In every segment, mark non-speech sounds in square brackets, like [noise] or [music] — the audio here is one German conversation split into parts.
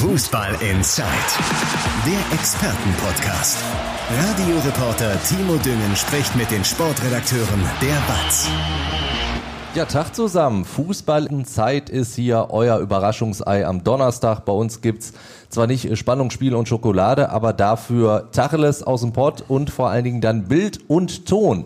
Fußball Inside, der Expertenpodcast. Radioreporter Timo Düngen spricht mit den Sportredakteuren der BATS. Ja, Tag zusammen. Fußball in Zeit ist hier euer Überraschungsei am Donnerstag. Bei uns gibt's zwar nicht Spannungsspiel und Schokolade, aber dafür Tacheles aus dem Pott und vor allen Dingen dann Bild und Ton.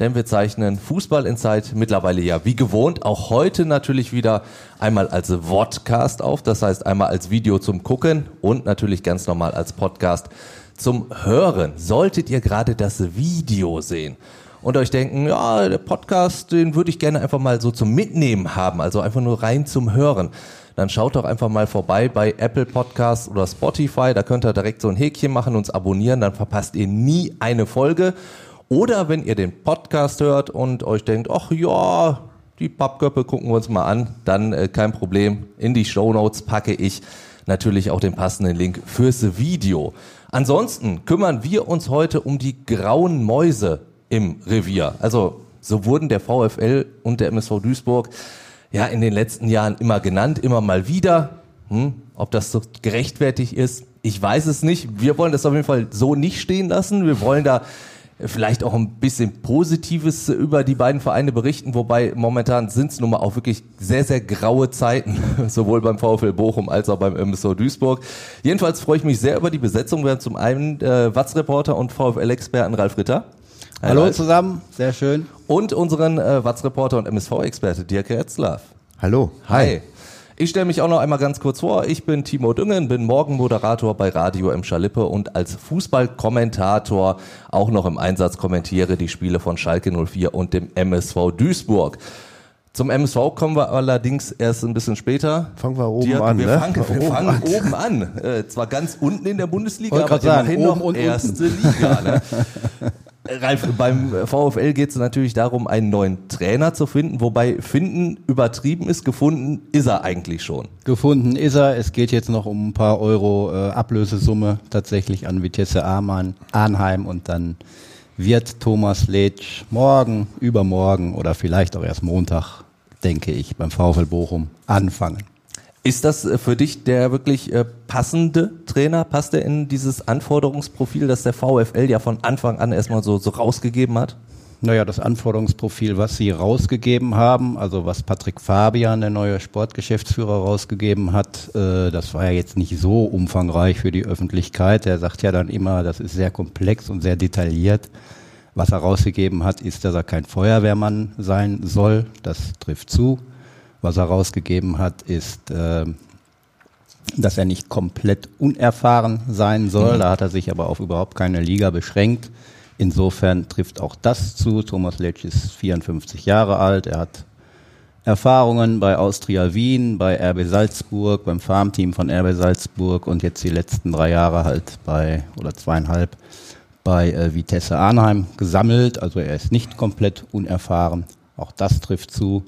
Denn wir zeichnen Fußball in Zeit mittlerweile ja wie gewohnt auch heute natürlich wieder einmal als Vodcast auf, das heißt einmal als Video zum Gucken und natürlich ganz normal als Podcast zum Hören. Solltet ihr gerade das Video sehen, und euch denken, ja, der Podcast, den würde ich gerne einfach mal so zum Mitnehmen haben, also einfach nur rein zum Hören. Dann schaut doch einfach mal vorbei bei Apple Podcasts oder Spotify, da könnt ihr direkt so ein Häkchen machen, uns abonnieren, dann verpasst ihr nie eine Folge. Oder wenn ihr den Podcast hört und euch denkt, ach ja, die Pappköppe gucken wir uns mal an, dann äh, kein Problem. In die Show Notes packe ich natürlich auch den passenden Link fürs Video. Ansonsten kümmern wir uns heute um die grauen Mäuse im Revier. Also so wurden der VfL und der MSV Duisburg ja in den letzten Jahren immer genannt, immer mal wieder. Hm, ob das so gerechtfertigt ist, ich weiß es nicht. Wir wollen das auf jeden Fall so nicht stehen lassen. Wir wollen da vielleicht auch ein bisschen Positives über die beiden Vereine berichten, wobei momentan sind es nun mal auch wirklich sehr, sehr graue Zeiten, [laughs] sowohl beim VfL Bochum als auch beim MSV Duisburg. Jedenfalls freue ich mich sehr über die Besetzung. Wir haben zum einen äh, Watz-Reporter und VfL-Experten Ralf Ritter. Hallo Ralf. zusammen, sehr schön. Und unseren äh, Watz-Reporter und MSV-Experte Dirk Retzlaff. Hallo. Hi. Hi. Ich stelle mich auch noch einmal ganz kurz vor. Ich bin Timo Düngen, bin Morgenmoderator bei Radio M. Schalippe und als Fußballkommentator auch noch im Einsatz kommentiere die Spiele von Schalke 04 und dem MSV Duisburg. Zum MSV kommen wir allerdings erst ein bisschen später. Fangen wir oben Dirk, an. Wir ne? fangen, wir oben fangen an. oben an. Äh, zwar ganz unten in der Bundesliga, aber immerhin sagen, noch erste. Liga. Ne? [laughs] Ralf, beim VfL geht es natürlich darum, einen neuen Trainer zu finden, wobei finden übertrieben ist, gefunden ist er eigentlich schon. Gefunden ist er. Es geht jetzt noch um ein paar Euro äh, Ablösesumme tatsächlich an Vitesse Amann, Arnheim und dann wird Thomas Letsch morgen, übermorgen oder vielleicht auch erst Montag, denke ich, beim VfL Bochum anfangen. Ist das äh, für dich der wirklich äh, passende Trainer? Passt er in dieses Anforderungsprofil, das der VfL ja von Anfang an erstmal so, so rausgegeben hat? Naja, das Anforderungsprofil, was sie rausgegeben haben, also was Patrick Fabian, der neue Sportgeschäftsführer, rausgegeben hat, äh, das war ja jetzt nicht so umfangreich für die Öffentlichkeit. Er sagt ja dann immer, das ist sehr komplex und sehr detailliert. Was er rausgegeben hat, ist, dass er kein Feuerwehrmann sein soll. Das trifft zu. Was er rausgegeben hat, ist, äh, dass er nicht komplett unerfahren sein soll. Mhm. Da hat er sich aber auf überhaupt keine Liga beschränkt. Insofern trifft auch das zu. Thomas Letsch ist 54 Jahre alt. Er hat Erfahrungen bei Austria Wien, bei RB Salzburg, beim Farmteam von RB Salzburg und jetzt die letzten drei Jahre halt bei, oder zweieinhalb, bei äh, Vitesse Arnheim gesammelt. Also er ist nicht komplett unerfahren. Auch das trifft zu.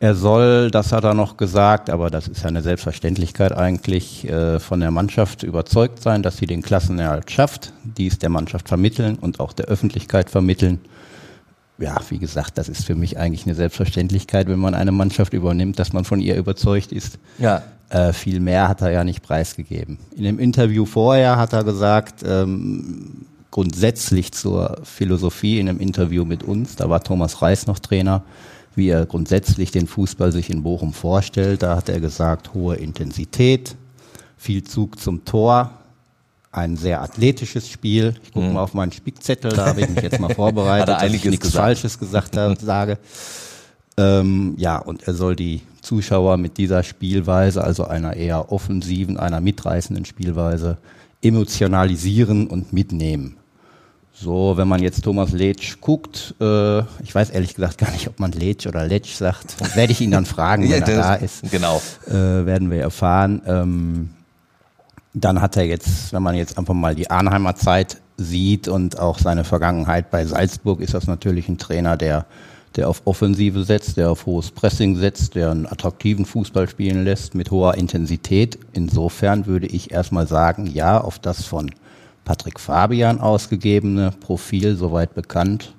Er soll, das hat er noch gesagt, aber das ist ja eine Selbstverständlichkeit eigentlich, äh, von der Mannschaft überzeugt sein, dass sie den Klassenerhalt schafft, dies der Mannschaft vermitteln und auch der Öffentlichkeit vermitteln. Ja, wie gesagt, das ist für mich eigentlich eine Selbstverständlichkeit, wenn man eine Mannschaft übernimmt, dass man von ihr überzeugt ist. Ja. Äh, viel mehr hat er ja nicht preisgegeben. In dem Interview vorher hat er gesagt, ähm, grundsätzlich zur Philosophie in einem Interview mit uns, da war Thomas Reis noch Trainer, wie er grundsätzlich den Fußball sich in Bochum vorstellt. Da hat er gesagt, hohe Intensität, viel Zug zum Tor, ein sehr athletisches Spiel. Ich gucke mhm. mal auf meinen Spickzettel, da habe ich mich jetzt mal [laughs] vorbereitet, dass ich nichts gesagt. Falsches gesagt habe, [laughs] sage. Ähm, ja, und er soll die Zuschauer mit dieser Spielweise, also einer eher offensiven, einer mitreißenden Spielweise, emotionalisieren und mitnehmen. So, wenn man jetzt Thomas Letsch guckt, äh, ich weiß ehrlich gesagt gar nicht, ob man Letsch oder Letsch sagt, werde ich ihn dann fragen, [laughs] wenn ja, er da ist. Genau. Äh, werden wir erfahren. Ähm, dann hat er jetzt, wenn man jetzt einfach mal die Arnheimer Zeit sieht und auch seine Vergangenheit bei Salzburg, ist das natürlich ein Trainer, der, der auf Offensive setzt, der auf hohes Pressing setzt, der einen attraktiven Fußball spielen lässt mit hoher Intensität. Insofern würde ich erstmal sagen, ja, auf das von Patrick Fabian ausgegebene Profil, soweit bekannt,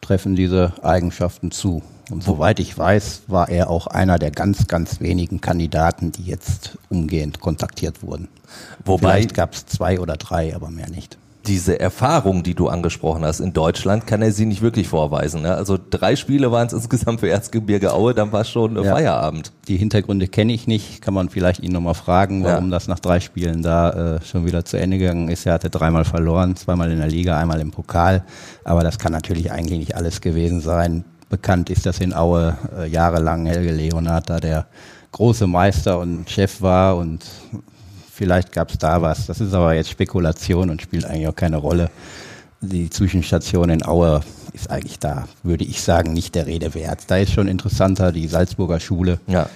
treffen diese Eigenschaften zu. Und soweit ich weiß, war er auch einer der ganz, ganz wenigen Kandidaten, die jetzt umgehend kontaktiert wurden. Wobei Vielleicht gab es zwei oder drei, aber mehr nicht. Diese Erfahrung, die du angesprochen hast in Deutschland, kann er sie nicht wirklich vorweisen. Ne? Also drei Spiele waren es insgesamt für Erzgebirge Aue, dann war es schon Ja. Feierabend. Die Hintergründe kenne ich nicht, kann man vielleicht ihn nochmal fragen, warum Ja. das nach drei Spielen da äh, schon wieder zu Ende gegangen ist. Er hatte dreimal verloren, zweimal in der Liga, einmal im Pokal, aber das kann natürlich eigentlich nicht alles gewesen sein. Bekannt ist, dass in Aue äh, jahrelang Helge Leonard da der große Meister und Chef war und vielleicht gab es da was. Das ist aber jetzt Spekulation und spielt eigentlich auch keine Rolle. Die Zwischenstation in Aue ist eigentlich da, würde ich sagen, nicht der Rede wert. Da ist schon interessanter die Salzburger Schule Ja.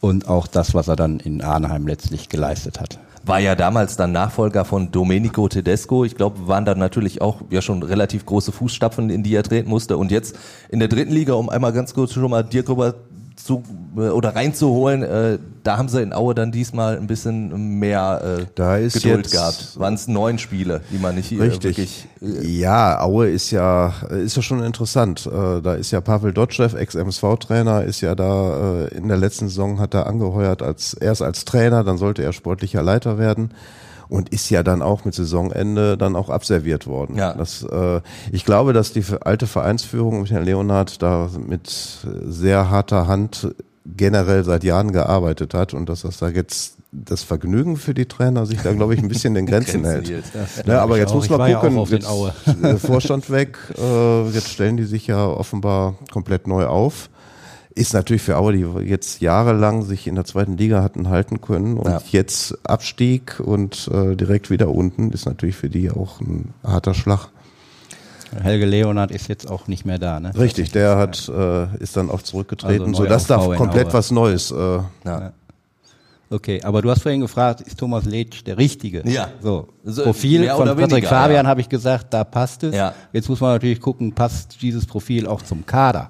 und auch das, was er dann in Arnheim letztlich geleistet hat. War ja damals dann Nachfolger von Domenico Tedesco. Ich glaube, waren dann natürlich auch ja schon relativ große Fußstapfen, in die er treten musste. Und jetzt in der dritten Liga, um einmal ganz kurz schon mal Dirk rüber zu äh, oder reinzuholen, äh, da haben sie in Aue dann diesmal ein bisschen mehr äh, Da ist Geduld jetzt- gehabt. Waren es neun Spiele, die man nicht äh, Richtig. wirklich äh, ja, Aue ist ja, ist ja schon interessant. Äh, Da ist ja Pavel Dotschew, Ex-MSV-Trainer, ist ja da äh, in der letzten Saison hat er angeheuert als erst als Trainer, dann sollte er sportlicher Leiter werden und ist ja dann auch mit Saisonende dann auch abserviert worden. Ja. Das, äh, ich glaube, dass die alte Vereinsführung mit Herrn Leonhard da mit sehr harter Hand generell seit Jahren gearbeitet hat und dass das da jetzt das Vergnügen für die Trainer sich da, glaube ich, ein bisschen in [laughs] Grenzen Grenzen hält. Ja, aber jetzt auch. muss man ja gucken, den jetzt, äh, Vorstand weg, äh, jetzt stellen die sich ja offenbar komplett neu auf. Ist natürlich für Aue, die jetzt jahrelang sich in der zweiten Liga hatten halten können und Ja. jetzt Abstieg und äh, direkt wieder unten, ist natürlich für die auch ein harter Schlag. Helge Leonard ist jetzt auch nicht mehr da, ne? Richtig, der hat äh, ist dann auch zurückgetreten, Also sodass da komplett Aue. was Neues. Äh, ja. Okay, aber du hast vorhin gefragt, ist Thomas Letsch der Richtige? Ja. So, So, Profil von oder Patrick weniger, Fabian ja. habe ich gesagt, da passt es. Ja. Jetzt muss man natürlich gucken, passt dieses Profil auch zum Kader?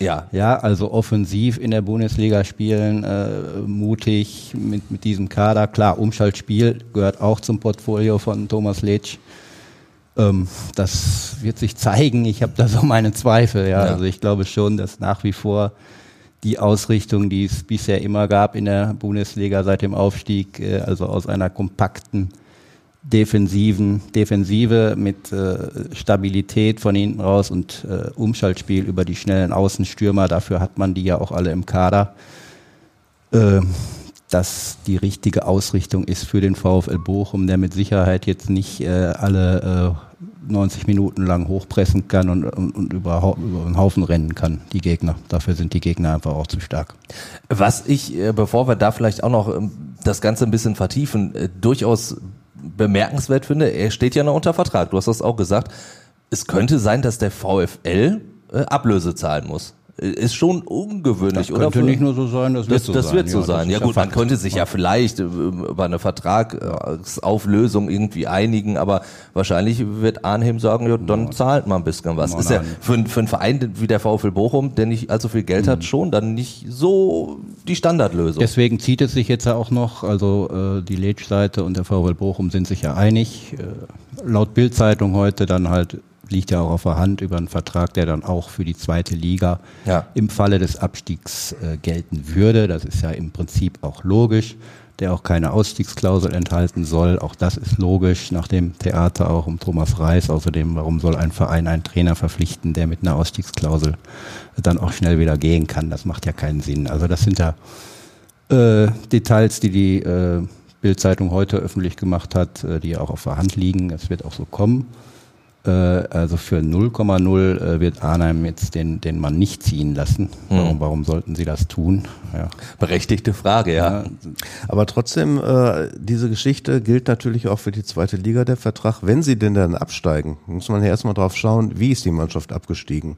Ja. Ja, also offensiv in der Bundesliga spielen, äh, mutig mit, mit diesem Kader. Klar, Umschaltspiel gehört auch zum Portfolio von Thomas Letsch. Ähm, das wird sich zeigen. Ich habe da so meine Zweifel. Ja. Ja. Also ich glaube schon, dass nach wie vor die Ausrichtung, die es bisher immer gab in der Bundesliga seit dem Aufstieg, äh, also aus einer kompakten defensiven Defensive mit äh, Stabilität von hinten raus und äh, Umschaltspiel über die schnellen Außenstürmer. Dafür hat man die ja auch alle im Kader. Äh, dass die richtige Ausrichtung ist für den VfL Bochum, der mit Sicherheit jetzt nicht äh, alle äh, 90 Minuten lang hochpressen kann und, und, und über, über einen Haufen rennen kann, die Gegner. Dafür sind die Gegner einfach auch zu stark. Was ich, äh, bevor wir da vielleicht auch noch ähm, das Ganze ein bisschen vertiefen, äh, durchaus bemerkenswert finde, er steht ja noch unter Vertrag. Du hast das auch gesagt. Es könnte sein, dass der VfL äh, Ablöse zahlen muss. Äh, Ist schon ungewöhnlich, Das oder? könnte nicht nur so sein, das wird Das, so das sein. wird so Ja, sein. Ja ja gut, man könnte sich ja vielleicht äh, über eine Vertragsauflösung irgendwie einigen, aber wahrscheinlich wird Arnhem sagen, ja, dann zahlt man ein bisschen was. Ist ja für, für einen Verein wie der VfL Bochum, der nicht allzu viel Geld Mhm. hat, schon dann nicht so die Standardlösung. Deswegen zieht es sich jetzt ja auch noch, also äh, die Letsch-Seite und der VfL Bochum sind sich ja einig. Äh, laut Bild-Zeitung heute dann halt liegt ja auch auf der Hand über einen Vertrag, der dann auch für die zweite Liga Ja. im Falle des Abstiegs äh, gelten würde. Das ist ja im Prinzip auch logisch, der auch keine Ausstiegsklausel enthalten soll. Auch das ist logisch nach dem Theater auch um Thomas Reis. Außerdem, warum soll ein Verein einen Trainer verpflichten, der mit einer Ausstiegsklausel dann auch schnell wieder gehen kann? Das macht ja keinen Sinn. Also das sind ja äh, Details, die die äh, Bild-Zeitung heute öffentlich gemacht hat, äh, die auch auf der Hand liegen. Es wird auch so kommen. Äh, also für 0,0 äh, wird Arnheim jetzt den, den Mann nicht ziehen lassen. Warum, warum sollten sie das tun? Ja. Berechtigte Frage, ja. Aber trotzdem, äh, diese Geschichte gilt natürlich auch für die zweite Liga, der Vertrag. Wenn sie denn dann absteigen, muss man ja erstmal drauf schauen, wie ist die Mannschaft abgestiegen.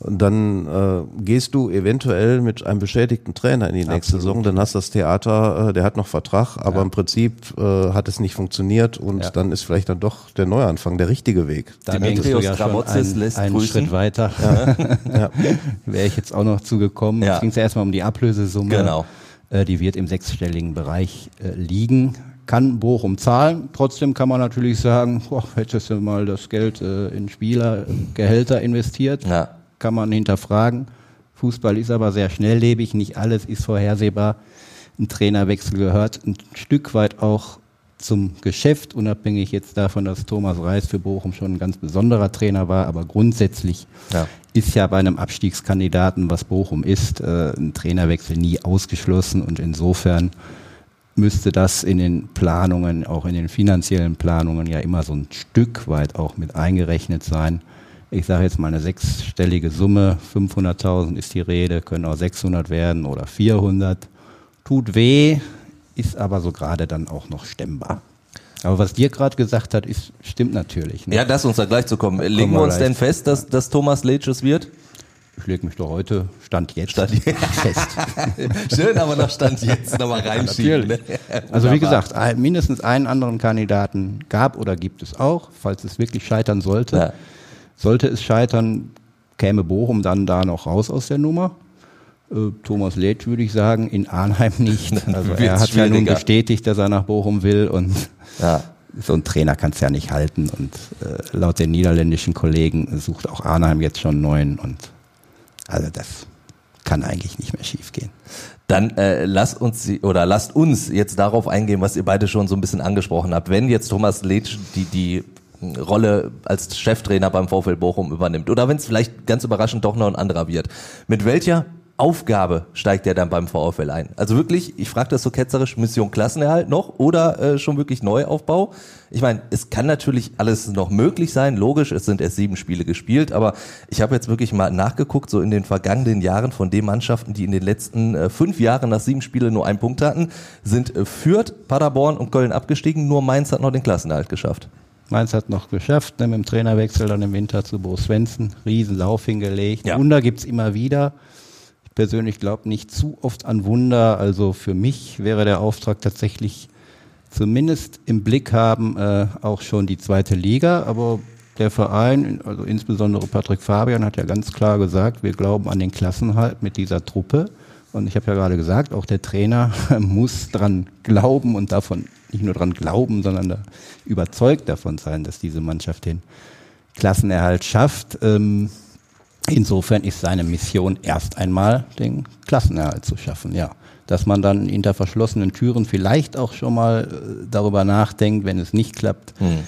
Und dann äh, gehst du eventuell mit einem beschädigten Trainer in die nächste Saison, dann hast das Theater, äh, der hat noch Vertrag, aber im Prinzip äh, hat es nicht funktioniert und Ja. dann ist vielleicht dann doch der Neuanfang der richtige Weg. Da Dimitrios ja einen, lässt einen grüßen. Schritt weiter. [laughs] Wäre ich jetzt auch noch zugekommen. Ja. Es ging ja erstmal um die Ablösesumme. Genau. Äh, die wird im sechsstelligen Bereich äh, liegen. Kann Bochum zahlen. Trotzdem kann man natürlich sagen, boah, hättest du mal das Geld äh, in Spieler, äh, Gehälter investiert. Ja. Kann man hinterfragen. Fußball ist aber sehr schnelllebig, nicht alles ist vorhersehbar. Ein Trainerwechsel gehört ein Stück weit auch zum Geschäft, unabhängig jetzt davon, dass Thomas Reis für Bochum schon ein ganz besonderer Trainer war, aber grundsätzlich ja. ist ja bei einem Abstiegskandidaten, was Bochum ist, äh, ein Trainerwechsel nie ausgeschlossen und insofern müsste das in den Planungen, auch in den finanziellen Planungen ja immer so ein Stück weit auch mit eingerechnet sein. Ich sage jetzt mal eine sechsstellige Summe, 500.000 ist die Rede, können auch 600 werden oder 400. Tut weh, ist aber so gerade dann auch noch stemmbar. Aber was dir gerade gesagt hat, ist, stimmt natürlich. Ne? Ja, lass uns da gleich zu kommen. Legen wir uns denn fest, dass, dass Thomas Letsch wird? Ich lege mich doch heute, Stand jetzt, Stand fest. [laughs] Schön, aber noch Stand jetzt nochmal reinschieben. Ne? Also wie gesagt, mindestens einen anderen Kandidaten gab oder gibt es auch, falls es wirklich scheitern sollte. Ja. Sollte es scheitern, käme Bochum dann da noch raus aus der Nummer. Äh, Thomas Letsch würde ich sagen, in Arnheim nicht. [laughs] Also er hat ja nun bestätigt, dass er nach Bochum will und ja. [laughs] so ein Trainer kann es ja nicht halten. Und äh, laut den niederländischen Kollegen sucht auch Arnheim jetzt schon neuen und also das kann eigentlich nicht mehr schiefgehen. Dann äh, lasst uns oder lasst uns jetzt darauf eingehen, was ihr beide schon so ein bisschen angesprochen habt. Wenn jetzt Thomas Letsch die die Rolle als Cheftrainer beim VfL Bochum übernimmt oder wenn es vielleicht ganz überraschend doch noch ein anderer wird, mit welcher Aufgabe steigt er dann beim VfL ein? Also wirklich, ich frage das so ketzerisch, Mission Klassenerhalt noch oder äh, schon wirklich Neuaufbau? Ich meine, es kann natürlich alles noch möglich sein, logisch, es sind erst sieben Spiele gespielt, aber ich habe jetzt wirklich mal nachgeguckt, so in den vergangenen Jahren von den Mannschaften, die in den letzten äh, fünf Jahren nach sieben Spielen nur einen Punkt hatten, sind äh, Fürth, Paderborn und Köln abgestiegen, nur Mainz hat noch den Klassenerhalt geschafft. Mainz hat noch geschafft, ne, mit dem Trainerwechsel dann im Winter zu Bo Svensson, Riesenlauf hingelegt. Ja. Wunder gibt's immer wieder persönlich glaube nicht zu oft an Wunder. Also für mich wäre der Auftrag tatsächlich zumindest im Blick haben äh, auch schon die zweite Liga. Aber der Verein, also insbesondere Patrick Fabian, hat ja ganz klar gesagt, wir glauben an den Klassenhalt mit dieser Truppe. Und ich habe ja gerade gesagt, auch der Trainer [laughs] muss dran glauben und davon nicht nur dran glauben, sondern da überzeugt davon sein, dass diese Mannschaft den Klassenerhalt schafft. Ähm, Insofern ist seine Mission erst einmal den Klassenerhalt zu schaffen, ja. Dass man dann hinter verschlossenen Türen vielleicht auch schon mal äh, darüber nachdenkt, wenn es nicht klappt, hm.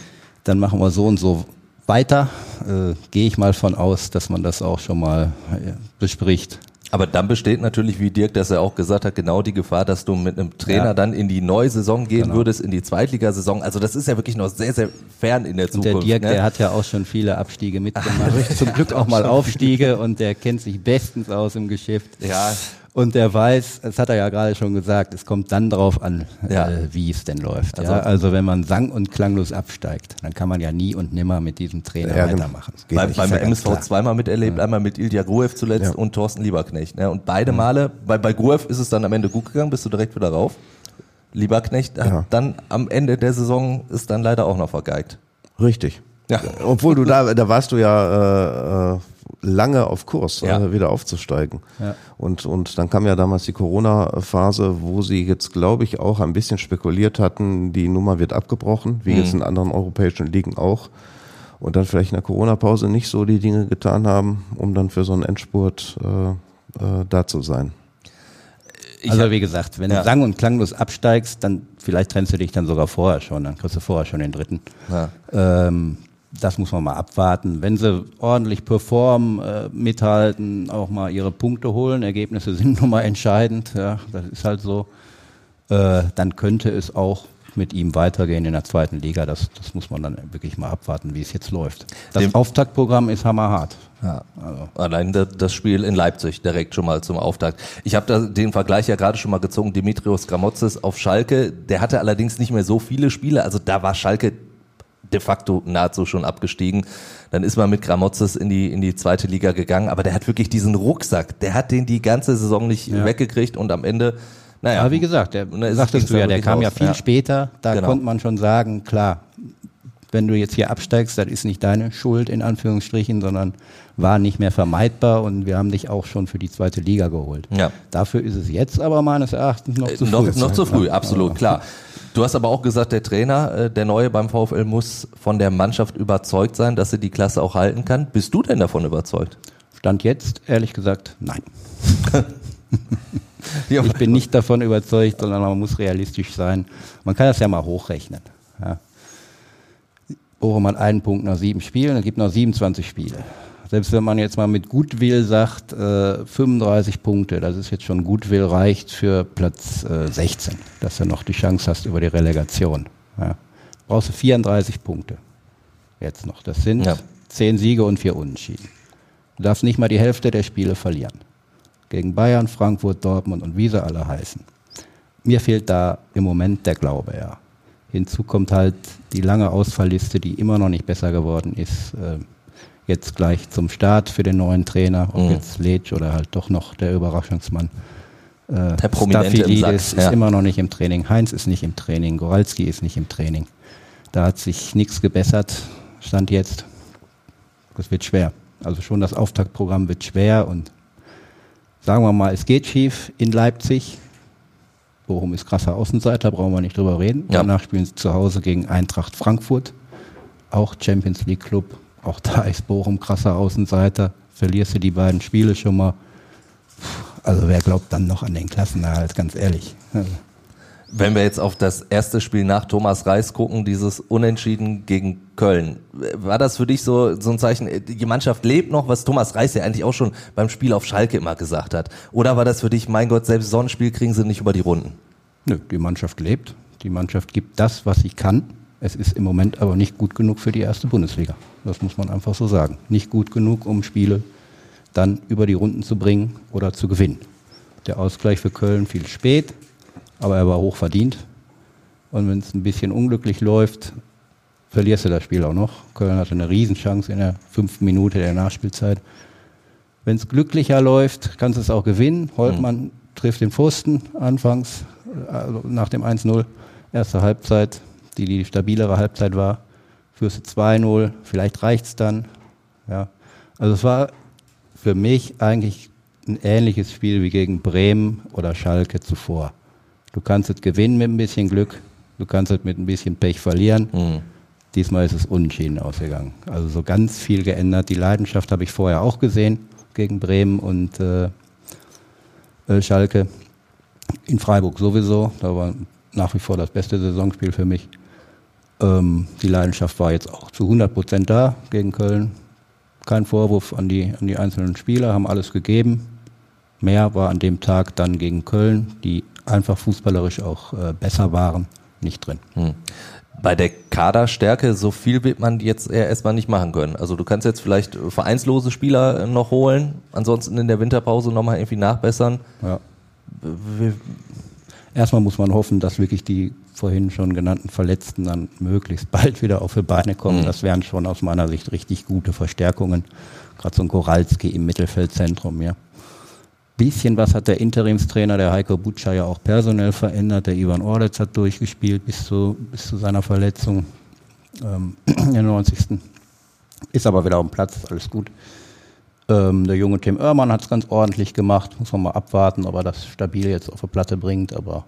dann machen wir so und so weiter. Äh, Gehe ich mal von aus, dass man das auch schon mal äh, bespricht. Aber dann besteht natürlich, wie Dirk das ja auch gesagt hat, genau die Gefahr, dass du mit einem Trainer ja. dann in die neue Saison gehen genau. würdest, in die Zweitligasaison. Also das ist ja wirklich noch sehr, sehr fern in der Zukunft. Und der Dirk, ne? der hat ja auch schon viele Abstiege mitgemacht. [laughs] Zum Glück auch mal Aufstiege und der kennt sich bestens aus im Geschäft. Ja, und der weiß, das hat er ja gerade schon gesagt, es kommt dann drauf an, ja. äh, wie es denn läuft. Also, ja? also wenn man sang- und klanglos absteigt, dann kann man ja nie und nimmer mit diesem Trainer ja, genau. weitermachen. Bei, beim MSV klar. zweimal miterlebt, einmal mit Ilja Gruev zuletzt und Thorsten Lieberknecht. Ne? Und beide Male, bei, bei Gruev ist es dann am Ende gut gegangen, bist du direkt wieder rauf. Lieberknecht hat dann am Ende der Saison ist dann leider auch noch vergeigt. Richtig. Ja. Obwohl du da, da warst du ja äh, äh lange auf Kurs, ja. äh, wieder aufzusteigen. Ja. Und, und dann kam ja damals die Corona-Phase, wo sie jetzt, glaube ich, auch ein bisschen spekuliert hatten, die Nummer wird abgebrochen, wie mhm. jetzt in anderen europäischen Ligen auch. Und dann vielleicht in der Corona-Pause nicht so die Dinge getan haben, um dann für so einen Endspurt äh, äh, da zu sein. Ich also wie gesagt, wenn ja. du sang- und klanglos absteigst, dann vielleicht trennst du dich dann sogar vorher schon, dann kriegst du vorher schon den dritten. Ja. Ähm, das muss man mal abwarten. Wenn sie ordentlich performen, äh, mithalten, auch mal ihre Punkte holen, Ergebnisse [laughs] sind nun mal entscheidend, ja, das ist halt so, äh, dann könnte es auch mit ihm weitergehen in der zweiten Liga. Das, das muss man dann wirklich mal abwarten, wie es jetzt läuft. Das Dem Auftaktprogramm ist hammerhart. Ja. Also. Allein das Spiel in Leipzig direkt schon mal zum Auftakt. Ich habe da den Vergleich ja gerade schon mal gezogen, Dimitrios Gramotzes auf Schalke. Der hatte allerdings nicht mehr so viele Spiele. Also da war Schalke de facto nahezu schon abgestiegen. Dann ist man mit Gramozis in die, in die zweite Liga gegangen, aber der hat wirklich diesen Rucksack, der hat den die ganze Saison nicht ja. weggekriegt und am Ende, naja. Aber wie gesagt, der, ne, sagtest du ja, der kam raus. ja viel ja. später, da genau. konnte man schon sagen, klar, wenn du jetzt hier absteigst, das ist nicht deine Schuld in Anführungsstrichen, sondern war nicht mehr vermeidbar und wir haben dich auch schon für die zweite Liga geholt. Ja. Dafür ist es jetzt aber meines Erachtens noch zu früh. Noch, noch zu früh, absolut, klar. Du hast aber auch gesagt, der Trainer, äh, der Neue beim VfL muss von der Mannschaft überzeugt sein, dass sie die Klasse auch halten kann. Bist du denn davon überzeugt? Stand jetzt, ehrlich gesagt, nein. [laughs] ich bin nicht davon überzeugt, sondern man muss realistisch sein. Man kann das ja mal hochrechnen. Ja. Bochum hat einen Punkt nach sieben Spielen, es gibt noch 27 Spiele. Selbst wenn man jetzt mal mit Gutwill sagt, äh, 35 Punkte, das ist jetzt schon Gutwill reicht für Platz äh, 16, dass du noch die Chance hast über die Relegation. Ja. Brauchst du 34 Punkte. Jetzt noch. Das sind ja. 10 Siege und 4 Unentschieden. Du darfst nicht mal die Hälfte der Spiele verlieren. Gegen Bayern, Frankfurt, Dortmund und wie sie alle heißen. Mir fehlt da im Moment der Glaube, ja. Hinzu kommt halt die lange Ausfallliste, die immer noch nicht besser geworden ist. Äh, jetzt gleich zum Start für den neuen Trainer, ob mhm. jetzt Letsch oder halt doch noch der Überraschungsmann. Äh, der Prominente im Sack, ist, ja. immer noch nicht im Training. Heinz ist nicht im Training. Goralski ist nicht im Training. Da hat sich nichts gebessert. Stand jetzt. Das wird schwer. Also schon das Auftaktprogramm wird schwer und sagen wir mal, es geht schief in Leipzig. Bochum ist krasser Außenseiter, brauchen wir nicht drüber reden. Ja. Danach spielen sie zu Hause gegen Eintracht Frankfurt, auch Champions League Club. Auch da ist Bochum krasser Außenseiter. Verlierst du die beiden Spiele schon mal. Also wer glaubt dann noch an den Klassenerhalt, ganz ehrlich. Also wenn wir jetzt auf das erste Spiel nach Thomas Reis gucken, dieses Unentschieden gegen Köln, war das für dich so, so ein Zeichen, die Mannschaft lebt noch, was Thomas Reis ja eigentlich auch schon beim Spiel auf Schalke immer gesagt hat? Oder war das für dich, mein Gott, selbst so ein Spiel kriegen sie nicht über die Runden? Nö, die Mannschaft lebt. Die Mannschaft gibt das, was sie kann. Es ist im Moment aber nicht gut genug für die erste Bundesliga. Das muss man einfach so sagen. Nicht gut genug, um Spiele dann über die Runden zu bringen oder zu gewinnen. Der Ausgleich für Köln fiel spät aber er war hoch verdient. Und wenn es ein bisschen unglücklich läuft, verlierst du das Spiel auch noch. Köln hatte eine Riesenchance in der fünften Minute der Nachspielzeit. Wenn es glücklicher läuft, kannst du es auch gewinnen. Holtmann mhm. trifft den Pfosten anfangs, also nach dem 1-0, erste Halbzeit, die die stabilere Halbzeit war. Führst du 2-0, vielleicht reicht es dann. Ja. Also es war für mich eigentlich ein ähnliches Spiel wie gegen Bremen oder Schalke zuvor. Du kannst es gewinnen mit ein bisschen Glück, du kannst es mit ein bisschen Pech verlieren. Mhm. Diesmal ist es unentschieden ausgegangen. Also so ganz viel geändert. Die Leidenschaft habe ich vorher auch gesehen gegen Bremen und äh, äh, Schalke. In Freiburg sowieso. Da war nach wie vor das beste Saisonspiel für mich. Ähm, die Leidenschaft war jetzt auch zu 100 Prozent da gegen Köln. Kein Vorwurf an die, an die einzelnen Spieler, haben alles gegeben. Mehr war an dem Tag dann gegen Köln, die einfach fußballerisch auch äh, besser waren, nicht drin. Hm. Bei der Kaderstärke, so viel wird man jetzt erstmal nicht machen können. Also du kannst jetzt vielleicht vereinslose Spieler noch holen, ansonsten in der Winterpause nochmal irgendwie nachbessern. Ja. Erstmal muss man hoffen, dass wirklich die vorhin schon genannten Verletzten dann möglichst bald wieder auf die Beine kommen. Mhm. Das wären schon aus meiner Sicht richtig gute Verstärkungen. Gerade so ein Koralski im Mittelfeldzentrum, ja bisschen was hat der Interimstrainer, der Heiko Butscher, ja auch personell verändert. Der Ivan Ordetz hat durchgespielt bis zu, bis zu seiner Verletzung ähm, in der 90. Ist aber wieder auf dem Platz, alles gut. Ähm, der junge Tim Oermann hat es ganz ordentlich gemacht. Muss man mal abwarten, ob er das stabil jetzt auf die Platte bringt. Aber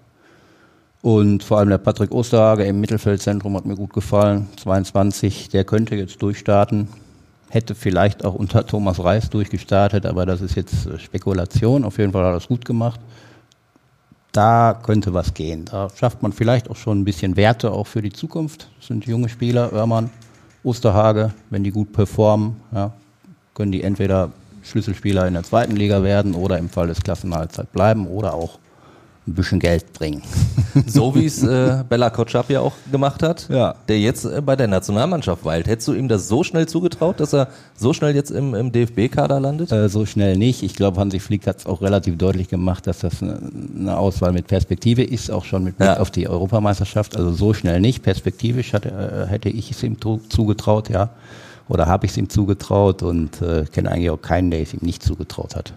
und vor allem der Patrick Osterhage im Mittelfeldzentrum hat mir gut gefallen. 22, der könnte jetzt durchstarten hätte vielleicht auch unter Thomas Reis durchgestartet, aber das ist jetzt äh, Spekulation. Auf jeden Fall hat er das gut gemacht. Da könnte was gehen. Da schafft man vielleicht auch schon ein bisschen Werte auch für die Zukunft. Das sind junge Spieler, Oermann, Osterhage, wenn die gut performen, ja, können die entweder Schlüsselspieler in der zweiten Liga werden oder im Fall des Klassenhalts bleiben oder auch ein bisschen Geld bringen. So [laughs] wie es äh, Bella Kotschap ja auch gemacht hat, ja. der jetzt äh, bei der Nationalmannschaft weilt. Hättest du ihm das so schnell zugetraut, dass er so schnell jetzt im, im DFB-Kader landet? Äh, so schnell nicht. Ich glaube, Hansi Flick hat es auch relativ deutlich gemacht, dass das eine, eine, Auswahl mit Perspektive ist, auch schon mit Blick ja. auf die Europameisterschaft. Also so schnell nicht. Perspektivisch hatte, äh, hätte ich es ihm zugetraut, ja. Oder habe ich es ihm zugetraut und äh, kenne eigentlich auch keinen, der es ihm nicht zugetraut hat.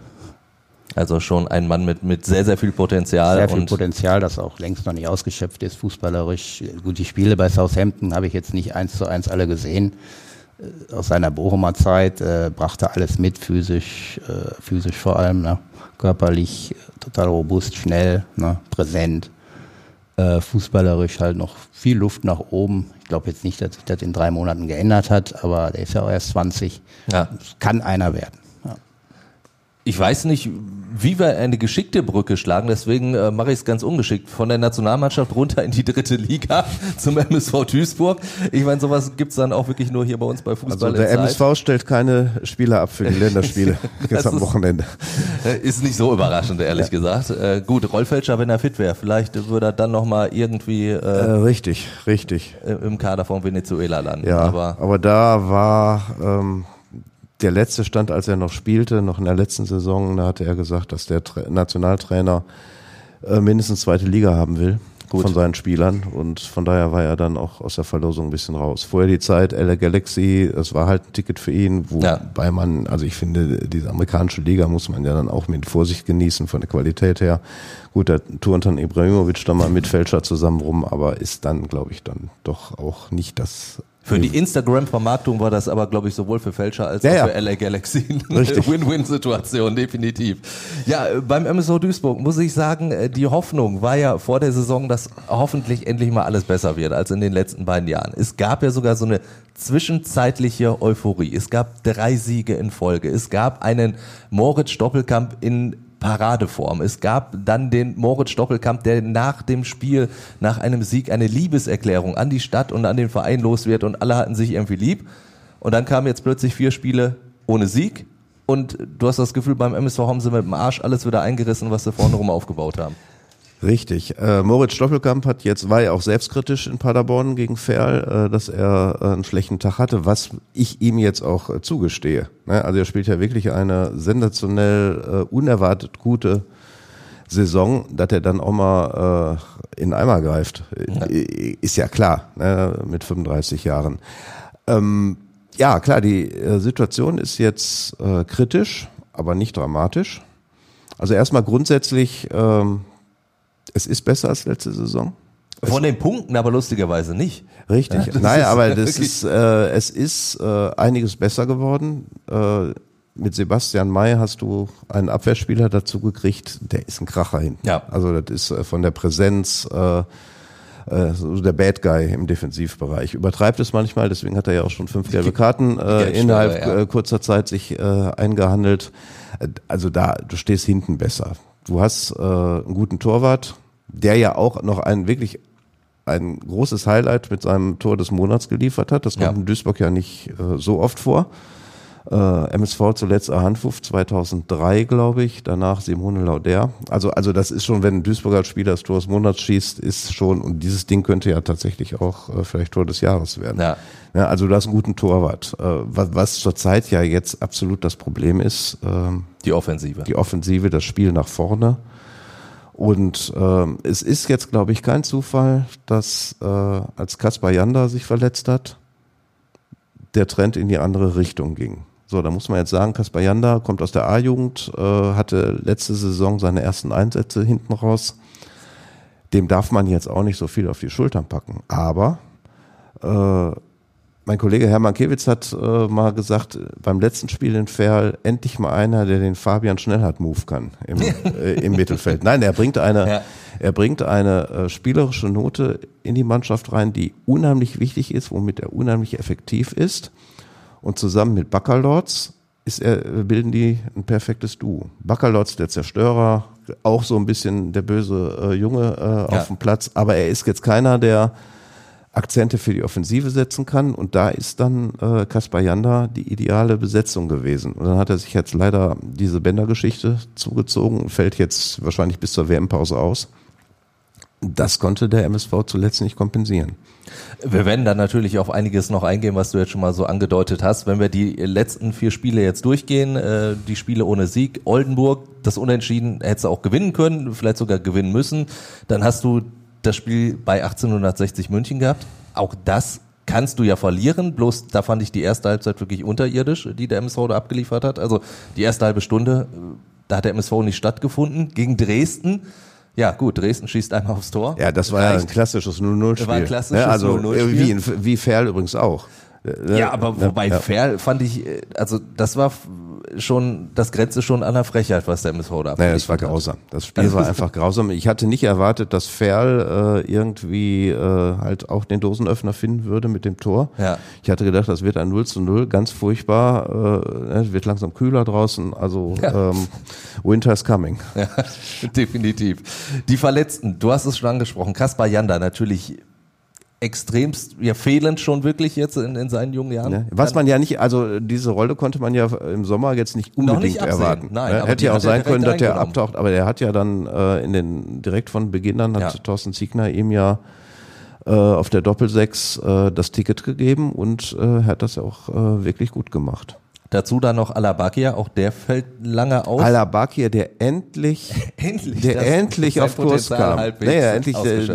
Also schon ein Mann mit, mit sehr, sehr viel Potenzial. Sehr viel Potenzial, das auch längst noch nicht ausgeschöpft ist, fußballerisch. Gut, die Spiele bei Southampton habe ich jetzt nicht eins zu eins alle gesehen. Äh, aus seiner Bochumer Zeit äh, brachte alles mit, physisch, äh, physisch vor allem, ne? körperlich, total robust, schnell, ne? präsent. Äh, fußballerisch halt noch viel Luft nach oben. Ich glaube jetzt nicht, dass sich das in drei Monaten geändert hat, aber der ist ja auch erst 20. Ja. kann einer werden. Ich weiß nicht, wie wir eine geschickte Brücke schlagen, deswegen äh, mache ich es ganz ungeschickt. Von der Nationalmannschaft runter in die dritte Liga [laughs] zum MSV Duisburg. Ich meine, sowas gibt's dann auch wirklich nur hier bei uns bei Fußball. Also der MSV stellt keine Spieler ab für die [laughs] Länderspiele [laughs] jetzt am Wochenende. Ist nicht so überraschend, ehrlich ja. gesagt. Äh, gut, Rollfälscher, wenn er fit wäre, vielleicht würde er dann nochmal irgendwie äh, äh, richtig, richtig im Kader von Venezuela landen. Ja, aber, aber da war ähm, der letzte Stand, als er noch spielte, noch in der letzten Saison, da hatte er gesagt, dass der Tra Nationaltrainer äh, mindestens zweite Liga haben will Gut. von seinen Spielern und von daher war er dann auch aus der Verlosung ein bisschen raus. Vorher die Zeit LA Galaxy, das war halt ein Ticket für ihn, wobei ja. man, also ich finde, diese amerikanische Liga muss man ja dann auch mit Vorsicht genießen von der Qualität her. Gut, da turnt dann Ibrahimovic da mal mit Fälscher zusammen rum, aber ist dann, glaube ich, dann doch auch nicht das für die Instagram-Vermarktung war das aber, glaube ich, sowohl für Fälscher als ja, auch für LA Galaxy [laughs] eine Win-Win-Situation, definitiv. Ja, beim MSO Duisburg muss ich sagen, äh, die Hoffnung war ja vor der Saison, dass hoffentlich endlich mal alles besser wird als in den letzten beiden Jahren. Es gab ja sogar so eine zwischenzeitliche Euphorie. Es gab drei Siege in Folge. Es gab einen Moritz-Doppelkamp in Paradeform. Es gab dann den Moritz Doppelkamp, der nach dem Spiel, nach einem Sieg eine Liebeserklärung an die Stadt und an den Verein los wird und alle hatten sich irgendwie lieb. Und dann kamen jetzt plötzlich vier Spiele ohne Sieg und du hast das Gefühl, beim MSV haben sie mit dem Arsch alles wieder eingerissen, was sie vorne rum aufgebaut haben. Richtig. Äh, Moritz Stoppelkamp hat jetzt, war ja auch selbstkritisch in Paderborn gegen Ferl, äh, dass er äh, einen schlechten Tag hatte, was ich ihm jetzt auch äh, zugestehe. Ne? Also er spielt ja wirklich eine sensationell äh, unerwartet gute Saison, dass er dann auch mal äh, in Eimer greift. Ja. Ist ja klar, ne? mit 35 Jahren. Ähm, ja, klar, die Situation ist jetzt kritisch, aber nicht dramatisch. Also erstmal grundsätzlich ähm, es ist besser als letzte Saison. Von den Punkten aber lustigerweise nicht. Richtig. Ja, naja, aber das ist, äh, es ist äh, einiges besser geworden. Äh, mit Sebastian May hast du einen Abwehrspieler dazu gekriegt, der ist ein Kracher hinten. Ja. Also das ist äh, von der Präsenz äh, äh, so der Bad Guy im Defensivbereich. Übertreibt es manchmal, deswegen hat er ja auch schon fünf gelbe Karten äh, innerhalb ja. Äh, kurzer Zeit sich äh, eingehandelt. Also da, du stehst hinten besser. Du hast äh, einen guten Torwart, der ja auch noch ein wirklich ein großes Highlight mit seinem Tor des Monats geliefert hat. Das kommt ja. in Duisburg ja nicht äh, so oft vor. Äh, MSV zuletzt Handwurf 2003, glaube ich, danach Simone Lauder. Also, also das ist schon, wenn ein Duisburger Spieler das Tor des Monats schießt, ist schon, und dieses Ding könnte ja tatsächlich auch äh, vielleicht Tor des Jahres werden. Ja. ja also du hast einen guten Torwart. Äh, was, was zurzeit ja jetzt absolut das Problem ist. Äh, die Offensive. Die Offensive, das Spiel nach vorne. Und äh, es ist jetzt, glaube ich, kein Zufall, dass äh, als Kaspar Janda sich verletzt hat, der Trend in die andere Richtung ging. So, da muss man jetzt sagen, Kaspar Janda kommt aus der A-Jugend, äh, hatte letzte Saison seine ersten Einsätze hinten raus. Dem darf man jetzt auch nicht so viel auf die Schultern packen. Aber äh, mein Kollege Hermann Kewitz hat äh, mal gesagt, beim letzten Spiel in Ferl endlich mal einer, der den Fabian Schnellhardt-Move kann im, [laughs] äh, im Mittelfeld. Nein, er bringt eine, ja. er bringt eine äh, spielerische Note in die Mannschaft rein, die unheimlich wichtig ist, womit er unheimlich effektiv ist. Und zusammen mit Baccalords ist er, bilden die ein perfektes Duo. Baccalords, der Zerstörer, auch so ein bisschen der böse äh, Junge äh, ja. auf dem Platz, aber er ist jetzt keiner, der Akzente für die Offensive setzen kann. Und da ist dann äh, Kaspar Janda die ideale Besetzung gewesen. Und dann hat er sich jetzt leider diese Bändergeschichte zugezogen und fällt jetzt wahrscheinlich bis zur WM-Pause aus. Das konnte der MSV zuletzt nicht kompensieren. Wir werden dann natürlich auf einiges noch eingehen, was du jetzt schon mal so angedeutet hast. Wenn wir die letzten vier Spiele jetzt durchgehen, äh, die Spiele ohne Sieg, Oldenburg, das Unentschieden hättest du auch gewinnen können, vielleicht sogar gewinnen müssen. Dann hast du das Spiel bei 1860 München gehabt. Auch das kannst du ja verlieren, bloß da fand ich die erste Halbzeit wirklich unterirdisch, die der MSV da abgeliefert hat. Also die erste halbe Stunde, da hat der MSV nicht stattgefunden. Gegen Dresden, ja gut, Dresden schießt einmal aufs Tor. Ja, das war ja ein klassisches 0-0-Spiel. War ein klassisches ja, also 0-0-Spiel. Wie, wie Ferl übrigens auch. Ja, aber wobei ja. Fair fand ich, äh, also das war schon, das Grenze schon an der Frechheit, was der MSV da Naja, es war grausam. Das Spiel war einfach grausam. Ich hatte nicht erwartet, dass Ferl äh, irgendwie äh, halt auch den Dosenöffner finden würde mit dem Tor. Ja. Ich hatte gedacht, das wird ein 0 zu 0, ganz furchtbar. Äh, es wird langsam kühler draußen, also ja. ähm, Winter is coming. [laughs] Ja, definitiv. Die Verletzten, du hast es schon angesprochen, Kaspar Janda natürlich extremst ja fehlend schon wirklich jetzt in, in seinen jungen Jahren. Ja, was man ja nicht, also diese Rolle konnte man ja im Sommer jetzt nicht unbedingt nicht erwarten. Nein, ja, hätte ja auch sein können, dass der abtaucht, aber der hat ja dann äh, in den direkt von Beginn an hat ja. Thorsten Ziegner ihm ja äh, auf der Doppelsechs äh, das Ticket gegeben und äh, hat das auch äh, wirklich gut gemacht. Dazu dann noch Alabakia, auch der fällt lange aus. Alabakia, der endlich, [laughs] endlich der endlich auf Kurs kam. Naja, endlich äh,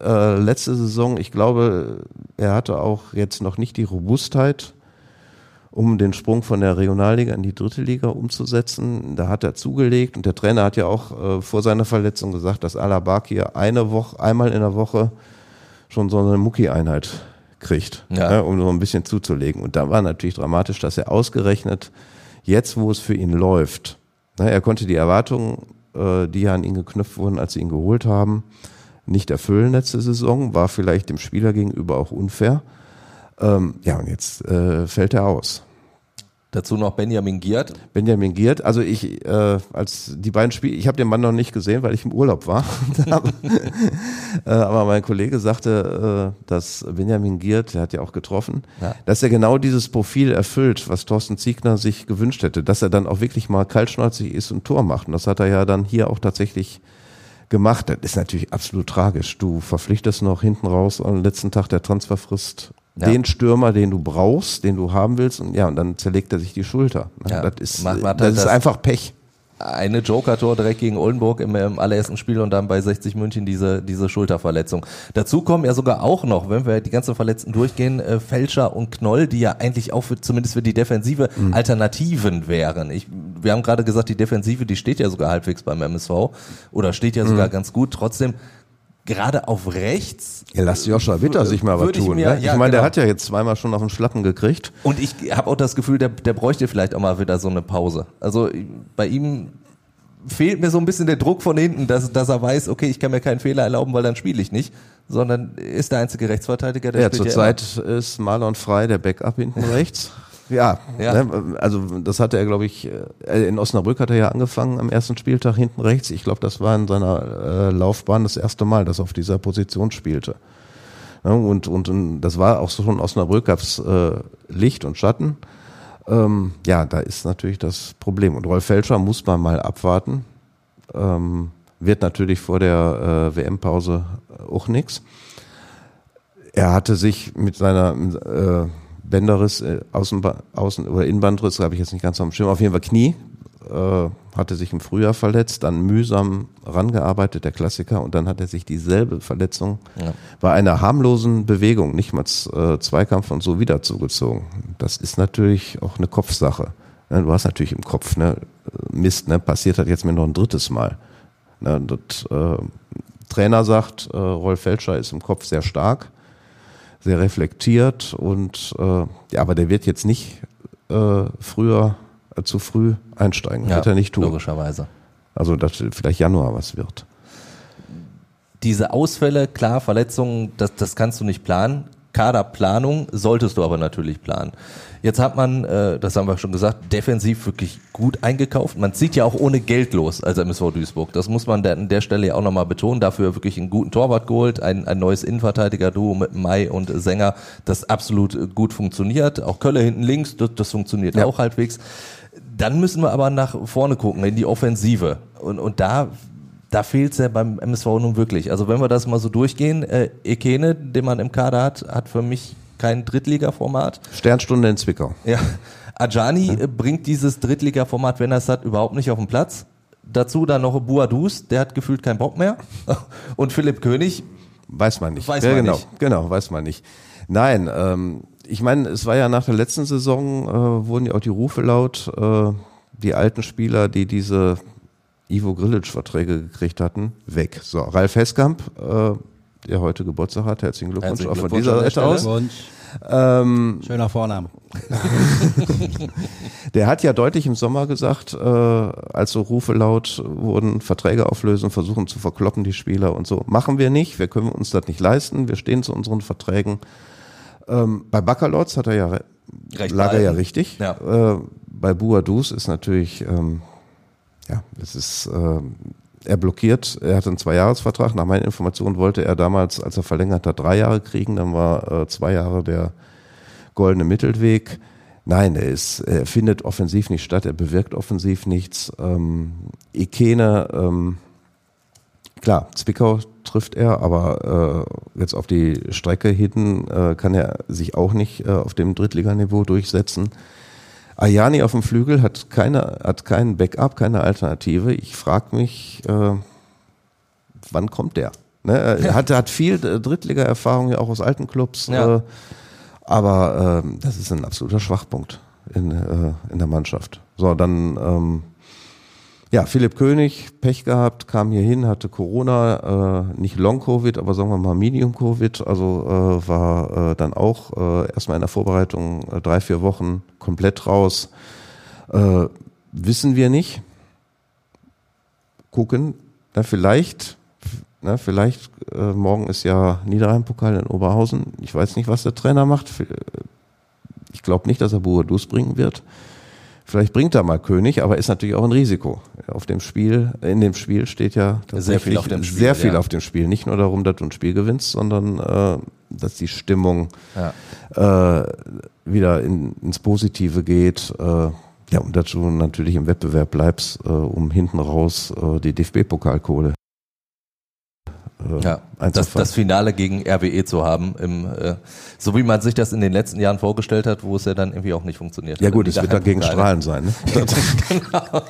äh, letzte Saison, ich glaube, er hatte auch jetzt noch nicht die Robustheit, um den Sprung von der Regionalliga in die dritte Liga umzusetzen. Da hat er zugelegt und der Trainer hat ja auch äh, vor seiner Verletzung gesagt, dass Alabakia eine Woche, einmal in der Woche schon so eine Mucki-Einheit kriegt, ja. Ja, um so ein bisschen zuzulegen. Und da war natürlich dramatisch, dass er ausgerechnet jetzt, wo es für ihn läuft, ne, er konnte die Erwartungen, äh, die an ihn geknüpft wurden, als sie ihn geholt haben, nicht erfüllen letzte Saison, war vielleicht dem Spieler gegenüber auch unfair. Ähm, ja, und jetzt äh, fällt er aus. Dazu noch Benjamin Giert. Benjamin Giert, also ich, äh, als die beiden Spiele, ich habe den Mann noch nicht gesehen, weil ich im Urlaub war. [laughs] äh, aber mein Kollege sagte, äh, dass Benjamin Giert, der hat ja auch getroffen, ja. dass er genau dieses Profil erfüllt, was Thorsten Ziegner sich gewünscht hätte, dass er dann auch wirklich mal kaltschnäuzig ist und Tor macht. Und das hat er ja dann hier auch tatsächlich gemacht. Das ist natürlich absolut tragisch. Du verpflichtest noch hinten raus am letzten Tag der Transferfrist ja. den Stürmer, den du brauchst, den du haben willst, und ja, und dann zerlegt er sich die Schulter. Ja. Das ist, Macht, das, das ist einfach Pech eine Joker-Tor direkt gegen Oldenburg im, im, allerersten Spiel und dann bei 60 München diese, diese Schulterverletzung. Dazu kommen ja sogar auch noch, wenn wir die ganzen Verletzten durchgehen, äh, Fälscher und Knoll, die ja eigentlich auch für, zumindest für die Defensive mhm. Alternativen wären. Ich, wir haben gerade gesagt, die Defensive, die steht ja sogar halbwegs beim MSV oder steht ja sogar mhm. ganz gut. Trotzdem gerade auf rechts. Ja, lass Joshua Witter sich mal was tun. Ich, mir, ne? ich ja, meine, genau. der hat ja jetzt zweimal schon auf den Schlappen gekriegt. Und ich habe auch das Gefühl, der, der bräuchte vielleicht auch mal wieder so eine Pause. Also bei ihm fehlt mir so ein bisschen der Druck von hinten, dass, dass er weiß, okay, ich kann mir keinen Fehler erlauben, weil dann spiele ich nicht, sondern ist der einzige Rechtsverteidiger, der ja, spielt zurzeit ja ist Marlon Frei der Backup hinten [laughs] rechts. Ja, ja. Ne, also das hatte er, glaube ich, äh, in Osnabrück hat er ja angefangen am ersten Spieltag hinten rechts. Ich glaube, das war in seiner äh, Laufbahn das erste Mal, dass er auf dieser Position spielte. Ja, und, und, und das war auch so schon Osnabrück, gab es äh, Licht und Schatten. Ähm, ja, da ist natürlich das Problem. Und Rolf Felscher muss man mal abwarten. Ähm, wird natürlich vor der äh, WM-Pause auch nichts. Er hatte sich mit seiner äh, Bänderriss, äh, Außen, Außen oder Innenbandriss, habe ich jetzt nicht ganz auf dem Schirm, auf jeden Fall Knie, äh, hatte sich im Frühjahr verletzt, dann mühsam rangearbeitet, der Klassiker, und dann hat er sich dieselbe Verletzung ja. bei einer harmlosen Bewegung, nicht mal äh, Zweikampf und so wieder zugezogen. Das ist natürlich auch eine Kopfsache. Ne, du hast natürlich im Kopf, ne, Mist, ne, passiert hat jetzt mir noch ein drittes Mal. Ne, das, äh, Trainer sagt, äh, Rolf Felscher ist im Kopf sehr stark sehr reflektiert und äh, ja, aber der wird jetzt nicht äh, früher äh, zu früh einsteigen. Ja, wird er nicht tun. Logischerweise. Also dass vielleicht Januar was wird. Diese Ausfälle, klar, Verletzungen, das, das kannst du nicht planen. Kaderplanung solltest du aber natürlich planen. Jetzt hat man, äh, das haben wir schon gesagt, defensiv wirklich gut eingekauft. Man zieht ja auch ohne Geld los als MSV Duisburg. Das muss man an der Stelle ja auch nochmal betonen. Dafür wirklich einen guten Torwart geholt, ein, ein neues Innenverteidiger-Duo mit Mai und Sänger, das absolut gut funktioniert. Auch Kölle hinten links, das, das funktioniert ja. auch halbwegs. Dann müssen wir aber nach vorne gucken, in die Offensive. Und, und da da fehlt es ja beim MSV nun wirklich. Also wenn wir das mal so durchgehen, äh, Ekene, den man im Kader hat, hat für mich kein Drittliga-Format. Sternstunde in Zwickau. Ja. Ajani ja. bringt dieses Drittliga-Format, wenn er es hat, überhaupt nicht auf den Platz. Dazu dann noch Buadus, der hat gefühlt keinen Bock mehr. [laughs] Und Philipp König. Weiß man nicht. Weiß ja, man genau, nicht. genau, weiß man nicht. Nein, ähm, ich meine, es war ja nach der letzten Saison, äh, wurden ja auch die Rufe laut, äh, die alten Spieler, die diese Ivo Grilic-Verträge gekriegt hatten, weg. So, Ralf Heskamp, äh, der heute Geburtstag hat. Herzlichen Glückwunsch Herzlichen auch von Glückwunsch dieser Seite aus. Wunsch. Ähm, Schöner Vorname. [laughs] der hat ja deutlich im Sommer gesagt, äh, als so Rufe laut wurden, Verträge auflösen, versuchen zu verkloppen die Spieler und so. Machen wir nicht, wir können uns das nicht leisten, wir stehen zu unseren Verträgen. Ähm, bei Baccalords hat er ja, Recht lag er ja richtig. Ja. Äh, bei Buadus ist natürlich, ähm, ja, das ist, äh, er blockiert, er hatte einen Zweijahresvertrag. Nach meinen Informationen wollte er damals, als er verlängert hat, drei Jahre kriegen, dann war äh, zwei Jahre der goldene Mittelweg. Nein, er ist, er findet offensiv nicht statt, er bewirkt offensiv nichts. Ähm, Ikene, ähm, klar, Zwickau trifft er, aber äh, jetzt auf die Strecke hinten äh, kann er sich auch nicht äh, auf dem Drittliganiveau durchsetzen. Ayani auf dem Flügel hat keine, hat keinen Backup, keine Alternative. Ich frage mich, äh, wann kommt der? Ne? Er hat, hat viel äh, Drittliga-Erfahrung ja auch aus alten Clubs, Ja. äh, aber ähm, das ist ein absoluter Schwachpunkt in, äh, in der Mannschaft. So, dann ähm, ja, Philipp König, Pech gehabt, kam hier hin, hatte Corona, äh, nicht Long-Covid, aber sagen wir mal Medium-Covid, also äh, war äh, dann auch äh, erstmal in der Vorbereitung äh, drei, vier Wochen komplett raus. Äh, wissen wir nicht. Gucken, na vielleicht, na, vielleicht äh, morgen ist ja Niederrhein-Pokal in Oberhausen. Ich weiß nicht, was der Trainer macht. Ich glaube nicht, dass er Boadus bringen wird. Vielleicht bringt er mal König, aber ist natürlich auch ein Risiko. Auf dem Spiel, in dem Spiel steht ja Sehr viel auf dem Spiel, sehr viel ja. auf dem Spiel. Nicht nur darum, dass du ein Spiel gewinnst, sondern äh, dass die Stimmung Ja. äh, wieder in, ins Positive geht. Äh, ja, und dass du natürlich im Wettbewerb bleibst, äh, um hinten raus äh, die DFB-Pokalkohle äh, Ja, das, das Finale gegen RWE zu haben, im, äh, so wie man sich das in den letzten Jahren vorgestellt hat, wo es ja dann irgendwie auch nicht funktioniert ja hat. gut, Die es wird dagegen Daheim-Pokale. Strahlen sein. Ne? [laughs] genau.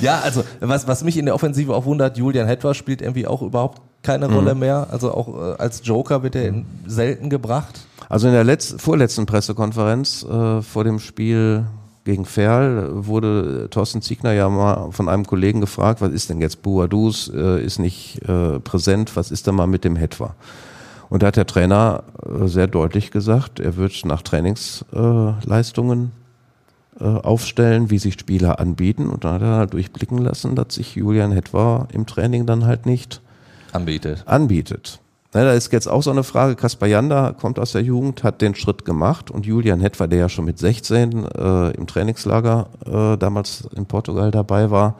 Ja, also was, was mich in der Offensive auch wundert, Julian Hetwer spielt irgendwie auch überhaupt keine Rolle mehr. Also auch äh, als Joker wird er in, selten gebracht. Also in der letz vorletzten Pressekonferenz äh, vor dem Spiel gegen Ferl wurde Thorsten Ziegner ja mal von einem Kollegen gefragt, was ist denn jetzt Buadus, äh, ist nicht äh, präsent, was ist denn mal mit dem Hetwa? Und da hat der Trainer äh, sehr deutlich gesagt, er wird nach Trainingsleistungen Leistungen, äh, aufstellen, wie sich Spieler anbieten. Und dann hat er halt durchblicken lassen, dass sich Julian Hetwa im Training dann halt nicht Anbietet. anbietet. Ne, da ist jetzt auch so eine Frage, Kaspar Janda kommt aus der Jugend, hat den Schritt gemacht und Julian Hetwer, der ja schon mit 16 äh, im Trainingslager äh, damals in Portugal dabei war,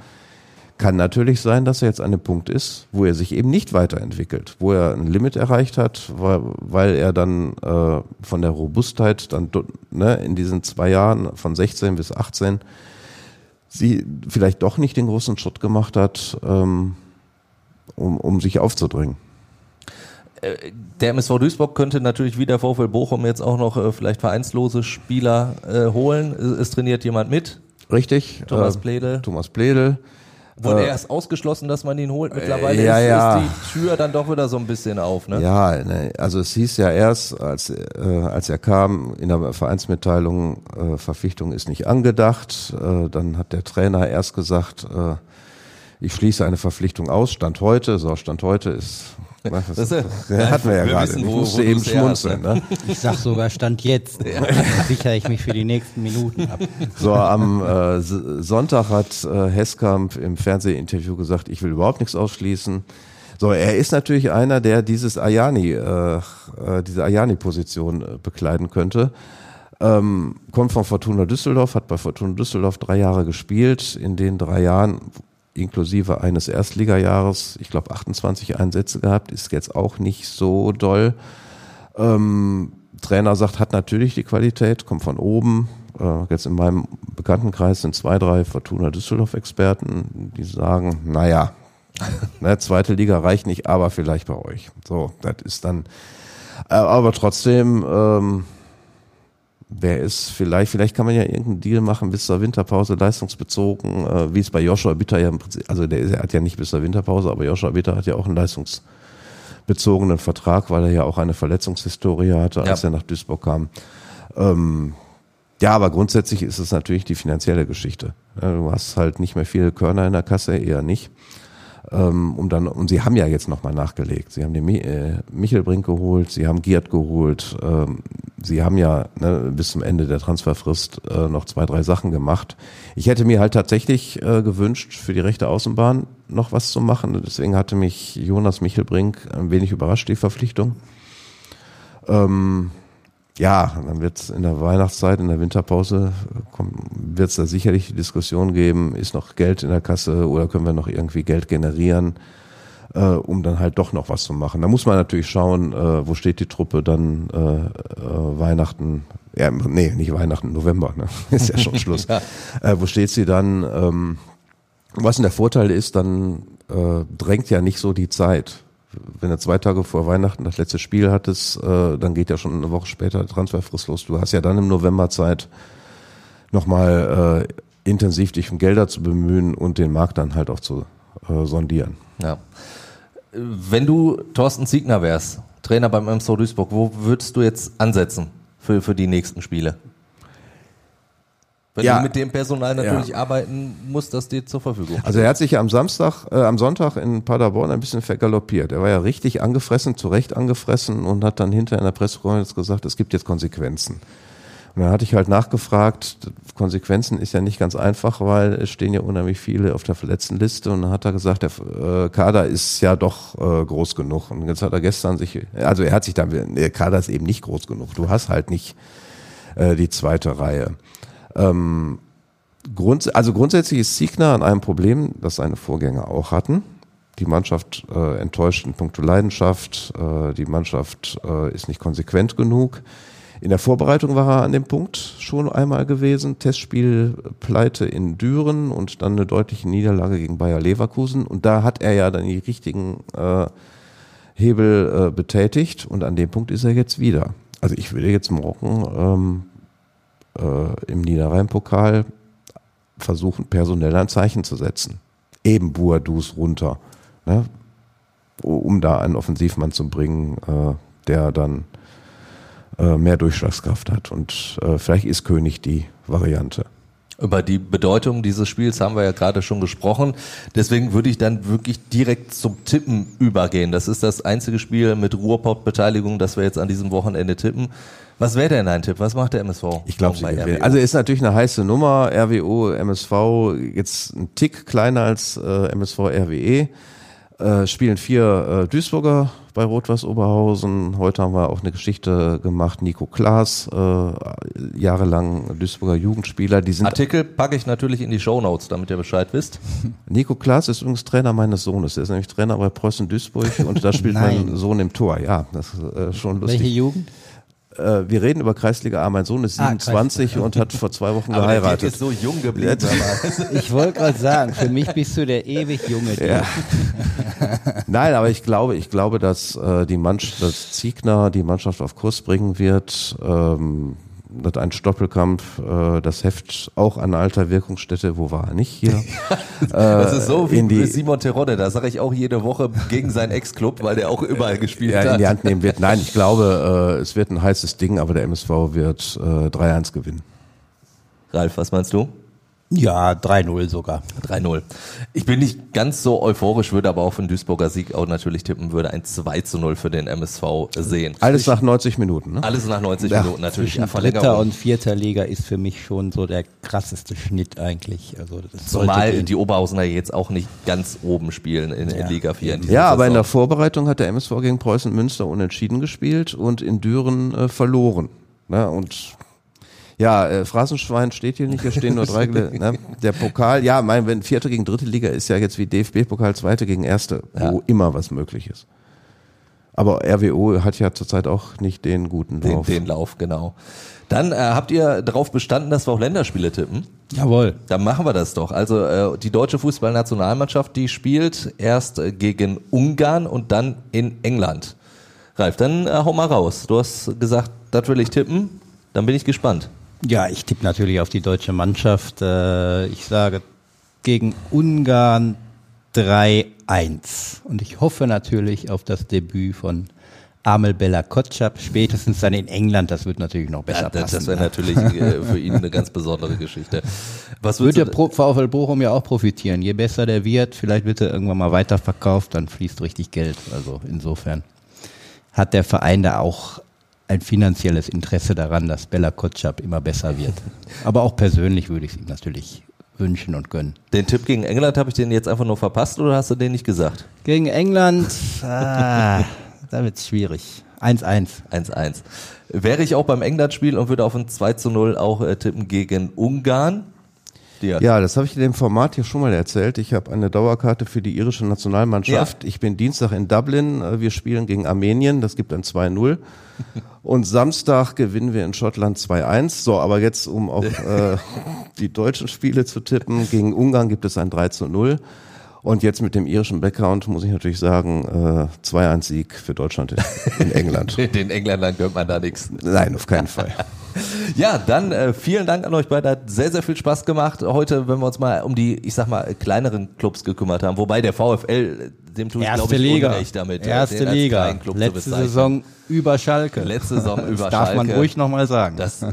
kann natürlich sein, dass er jetzt an dem Punkt ist, wo er sich eben nicht weiterentwickelt, wo er ein Limit erreicht hat, weil, weil er dann äh, von der Robustheit dann ne, in diesen zwei Jahren von 16 bis 18 sie vielleicht doch nicht den großen Schritt gemacht hat, ähm, um, um sich aufzudrängen. Der MSV Duisburg könnte natürlich wie der VfL Bochum jetzt auch noch äh, vielleicht vereinslose Spieler äh, holen. Es, es trainiert jemand mit, Richtig. Thomas äh, Pledel. Thomas Pledel. Wurde Äh, erst ausgeschlossen, dass man ihn holt. Mittlerweile ja, ist, ja. ist die Tür dann doch wieder so ein bisschen auf. Ne? Ja, ne, also es hieß ja erst, als, äh, als er kam, in der Vereinsmitteilung, äh, Verpflichtung ist nicht angedacht. Äh, dann hat der Trainer erst gesagt, äh, ich schließe eine Verpflichtung aus. Stand heute, so Stand heute ist, Das ist- ja, hatten wir ja wir gerade. wissen, Ich wo- musste wo eben hast, schmunzeln. Ne? Ich sag sogar Stand jetzt. Dann sichere ich mich für die nächsten Minuten ab. So, am äh, Sonntag hat äh, Hesskamp im Fernsehinterview gesagt, ich will überhaupt nichts ausschließen. So, er ist natürlich einer, der dieses Ayani, äh, äh, diese Ayani-Position äh, bekleiden könnte. Ähm, kommt von Fortuna Düsseldorf, hat bei Fortuna Düsseldorf drei Jahre gespielt. In den drei Jahren, inklusive eines Erstligajahres, ich glaube 28 Einsätze gehabt, ist jetzt auch nicht so doll. Ähm, Trainer sagt, hat natürlich die Qualität, kommt von oben. Äh, jetzt in meinem Bekanntenkreis sind zwei, drei Fortuna Düsseldorf-Experten, die sagen, naja, [laughs] ne, zweite Liga reicht nicht, aber vielleicht bei euch. So, das ist dann, äh, aber trotzdem, ähm, wer ist vielleicht, vielleicht kann man ja irgendeinen Deal machen bis zur Winterpause, leistungsbezogen, äh, wie es bei Joshua Bitter ja im Prinzip, also der, ist- er hat ja nicht bis zur Winterpause, aber Joshua Bitter hat ja auch einen leistungsbezogenen Vertrag, weil er ja auch eine Verletzungshistorie hatte, als Ja. er nach Duisburg kam. Ähm, ja, aber grundsätzlich ist es natürlich die finanzielle Geschichte. Du hast halt nicht mehr viele Körner in der Kasse, eher nicht. Ähm, um dann, und sie haben ja jetzt nochmal nachgelegt. Sie haben den äh, Michel Brink geholt, sie haben Giert geholt, ähm, sie haben ja ne, bis zum Ende der Transferfrist äh, noch zwei, drei Sachen gemacht. Ich hätte mir halt tatsächlich äh, gewünscht, für die rechte Außenbahn noch was zu machen. Deswegen hatte mich Jonas Michelbrink ein wenig überrascht, die Verpflichtung. Ähm, ja, dann wird es in der Weihnachtszeit, in der Winterpause, wird es da sicherlich die Diskussion geben, ist noch Geld in der Kasse oder können wir noch irgendwie Geld generieren, äh, um dann halt doch noch was zu machen. Da muss man natürlich schauen, äh, wo steht die Truppe dann äh, äh, Weihnachten, ja, nee, nicht Weihnachten, November, ne? [laughs] ist ja schon [laughs] Schluss. ja. Äh, wo steht sie dann? Ähm, was denn der Vorteil ist, dann äh, drängt ja nicht so die Zeit wenn du zwei Tage vor Weihnachten das letzte Spiel hattest, äh, dann geht ja schon eine Woche später Transferfrist los. Du hast ja dann im November Zeit, nochmal äh, intensiv dich um Gelder zu bemühen und den Markt dann halt auch zu äh, sondieren. Ja. Wenn du Thorsten Ziegner wärst, Trainer beim MSV Duisburg, wo würdest du jetzt ansetzen für, für die nächsten Spiele? Wenn ja. du mit dem Personal natürlich ja. arbeiten musst, das dir zur Verfügung Also er hat sich ja am Samstag, äh, am Sonntag in Paderborn ein bisschen vergaloppiert. Er war ja richtig angefressen, zu Recht angefressen und hat dann hinter in der Pressekonferenz gesagt, es gibt jetzt Konsequenzen. Und dann hatte ich halt nachgefragt, Konsequenzen ist ja nicht ganz einfach, weil es stehen ja unheimlich viele auf der verletzten Liste und dann hat er gesagt, der äh, Kader ist ja doch äh, groß genug. Und jetzt hat er gestern sich, also er hat sich dann, der Kader ist eben nicht groß genug. Du hast halt nicht äh, die zweite Reihe. Ähm, grunds also grundsätzlich ist Siegner an einem Problem, das seine Vorgänger auch hatten. Die Mannschaft äh, enttäuscht in puncto Leidenschaft, äh, die Mannschaft äh, ist nicht konsequent genug. In der Vorbereitung war er an dem Punkt schon einmal gewesen. Testspiel Pleite in Düren und dann eine deutliche Niederlage gegen Bayer Leverkusen. Und da hat er ja dann die richtigen äh, Hebel äh, betätigt und an dem Punkt ist er jetzt wieder. Also ich würde jetzt morgen ähm, äh, im Niederrhein-Pokal versuchen, personell ein Zeichen zu setzen. Eben Buadus runter, ne? um da einen Offensivmann zu bringen, äh, der dann äh, mehr Durchschlagskraft hat. Und äh, vielleicht ist König die Variante. Über die Bedeutung dieses Spiels haben wir ja gerade schon gesprochen. Deswegen würde ich dann wirklich direkt zum Tippen übergehen. Das ist das einzige Spiel mit Ruhrpott-Beteiligung, das wir jetzt an diesem Wochenende tippen. Was wäre denn dein Tipp? Was macht der MSV? Ich glaube, also ist natürlich eine heiße Nummer. RWO, MSV jetzt ein Tick kleiner als äh, MSV RWE. Äh, spielen vier äh, Duisburger bei Rot-Weiß Oberhausen. Heute haben wir auch eine Geschichte gemacht. Nico Klaas, äh, jahrelang Duisburger Jugendspieler. Die sind Artikel packe ich natürlich in die Show Notes, damit ihr Bescheid wisst. [laughs] Nico Klaas ist übrigens Trainer meines Sohnes. Er ist nämlich Trainer bei Preußen Duisburg und da spielt [laughs] mein Sohn im Tor. Ja, das ist äh, schon lustig. Welche Jugend? Äh, wir reden über Kreisliga A. Mein Sohn ist 27 ah, und hat vor zwei Wochen [laughs] aber geheiratet. Der ist so jung geblieben. [laughs] ich wollte gerade sagen, für mich bist du der ewig junge. Ja. [laughs] Nein, aber ich glaube, ich glaube, dass äh, die Mannschaft, dass Ziegner die Mannschaft auf Kurs bringen wird. Ähm, das ein Stoppelkampf, äh, das Heft auch an alter Wirkungsstätte, wo war er nicht hier? [laughs] das ist so wie die, Simon Terodde, da sage ich auch jede Woche gegen seinen Ex-Club, weil der auch überall gespielt ja, hat. in die Hand nehmen wird. Nein, ich glaube, äh, es wird ein heißes Ding, aber der MSV wird äh, 3-1 gewinnen. Ralf, was meinst du? Ja, 3-0 sogar. 3-0. Ich bin nicht ganz so euphorisch, würde aber auch für den Duisburger Sieg auch natürlich tippen, würde ein 2 0 für den MSV sehen. Alles nach 90 Minuten, ne? Alles nach 90 ja, Minuten natürlich. Dritter und vierter Liga ist für mich schon so der krasseste Schnitt eigentlich. Also das Zumal die Oberhausener jetzt auch nicht ganz oben spielen in, ja. in Liga 4. In ja, aber in der Vorbereitung hat der MSV gegen Preußen Münster unentschieden gespielt und in Düren äh, verloren. Ne? Und ja, äh, Phrasenschwein steht hier nicht, hier stehen nur drei. [laughs] ne? Der Pokal, ja, mein, wenn vierte gegen dritte Liga ist ja jetzt wie DFB-Pokal zweite gegen erste, ja. wo immer was möglich ist. Aber RWO hat ja zurzeit auch nicht den guten Lauf. Den, den Lauf, genau. Dann äh, habt ihr darauf bestanden, dass wir auch Länderspiele tippen? Jawohl. Dann machen wir das doch. Also äh, die deutsche Fußballnationalmannschaft, die spielt erst äh, gegen Ungarn und dann in England. Ralf, dann äh, hau mal raus. Du hast gesagt, das will ich tippen. Dann bin ich gespannt. Ja, ich tippe natürlich auf die deutsche Mannschaft. Äh, ich sage gegen Ungarn 3-1. Und ich hoffe natürlich auf das Debüt von Amel Bella Kotschap, spätestens dann in England, das wird natürlich noch besser Ja, das, passen. das wäre ne? natürlich äh, [laughs] für ihn eine ganz besondere Geschichte. Was Wird der Pro VfL Bochum ja auch profitieren. Je besser der wird, vielleicht wird er irgendwann mal weiterverkauft, dann fließt richtig Geld. Also insofern hat der Verein da auch ein finanzielles Interesse daran, dass Bella Kotschap immer besser wird. Aber auch persönlich würde ich es ihm natürlich wünschen und gönnen. den Tipp gegen England habe ich den jetzt einfach nur verpasst oder hast du den nicht gesagt? Gegen England, ah, da wird es schwierig. 1-1. 1-1. Wäre ich auch beim England-Spiel und würde auf ein 2 zu 0 auch äh, tippen gegen Ungarn. Dir. Ja, das habe ich in dem Format hier schon mal erzählt. Ich habe eine Dauerkarte für die irische Nationalmannschaft. Ich bin Dienstag in Dublin. Äh, Wir spielen gegen Armenien. Das gibt ein 2-0. [laughs] Und Samstag gewinnen wir in Schottland 2-1. So, aber jetzt, um auf [laughs] äh, die deutschen Spiele zu tippen, gegen Ungarn gibt es ein 3 0. Und jetzt mit dem irischen Background muss ich natürlich sagen, äh, 2-1-Sieg für Deutschland in, in England. [laughs] Den Engländern gehört man da nichts. Nein, auf keinen Fall. [laughs] Ja, dann äh, vielen Dank an euch beide. Hat sehr, sehr viel Spaß gemacht. Heute, wenn wir uns mal um die, ich sag mal, kleineren Clubs gekümmert haben. Wobei der VfL, dem tue ich, Erste glaube ich, Liga. Unrecht damit. äh, Erste Liga. Letzte. Saison über Schalke. Letzte Saison über das darf man Schalke. ruhig nochmal sagen. Das äh,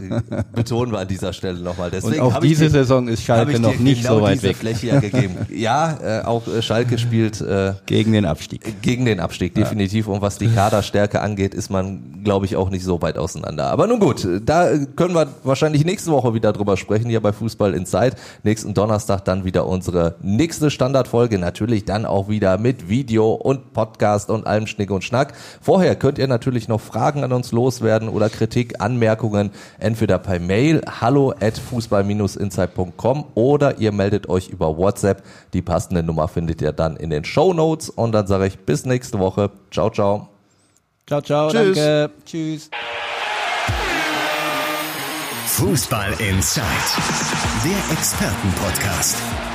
betonen wir an dieser Stelle nochmal. Deswegen Und auch diese dir- Saison ist Schalke noch nicht genau so weit diese weg. Fläche ja gegeben. [laughs] Ja, äh, auch äh, Schalke spielt äh, Gegen den Abstieg. gegen den Abstieg, definitiv. Und was die Kaderstärke angeht, ist man, glaube ich, auch nicht so weit auseinander. Aber nun gut, da können wir wahrscheinlich nächste Woche wieder drüber sprechen, hier bei Fußball Inside. Nächsten Donnerstag dann wieder unsere nächste Standardfolge. Natürlich dann auch wieder mit Video und Podcast und allem Schnick und Schnack. Vorher könnt ihr natürlich noch Fragen an uns loswerden oder Kritik, Anmerkungen, entweder per Mail hallo at fußball-insight.com oder ihr meldet euch über WhatsApp. Die passende Nummer findet ihr dann in den Show Notes. Und dann sage ich bis nächste Woche. Ciao, ciao. Ciao, ciao, Tschüss. danke. Tschüss. Fußball Inside, der Expertenpodcast.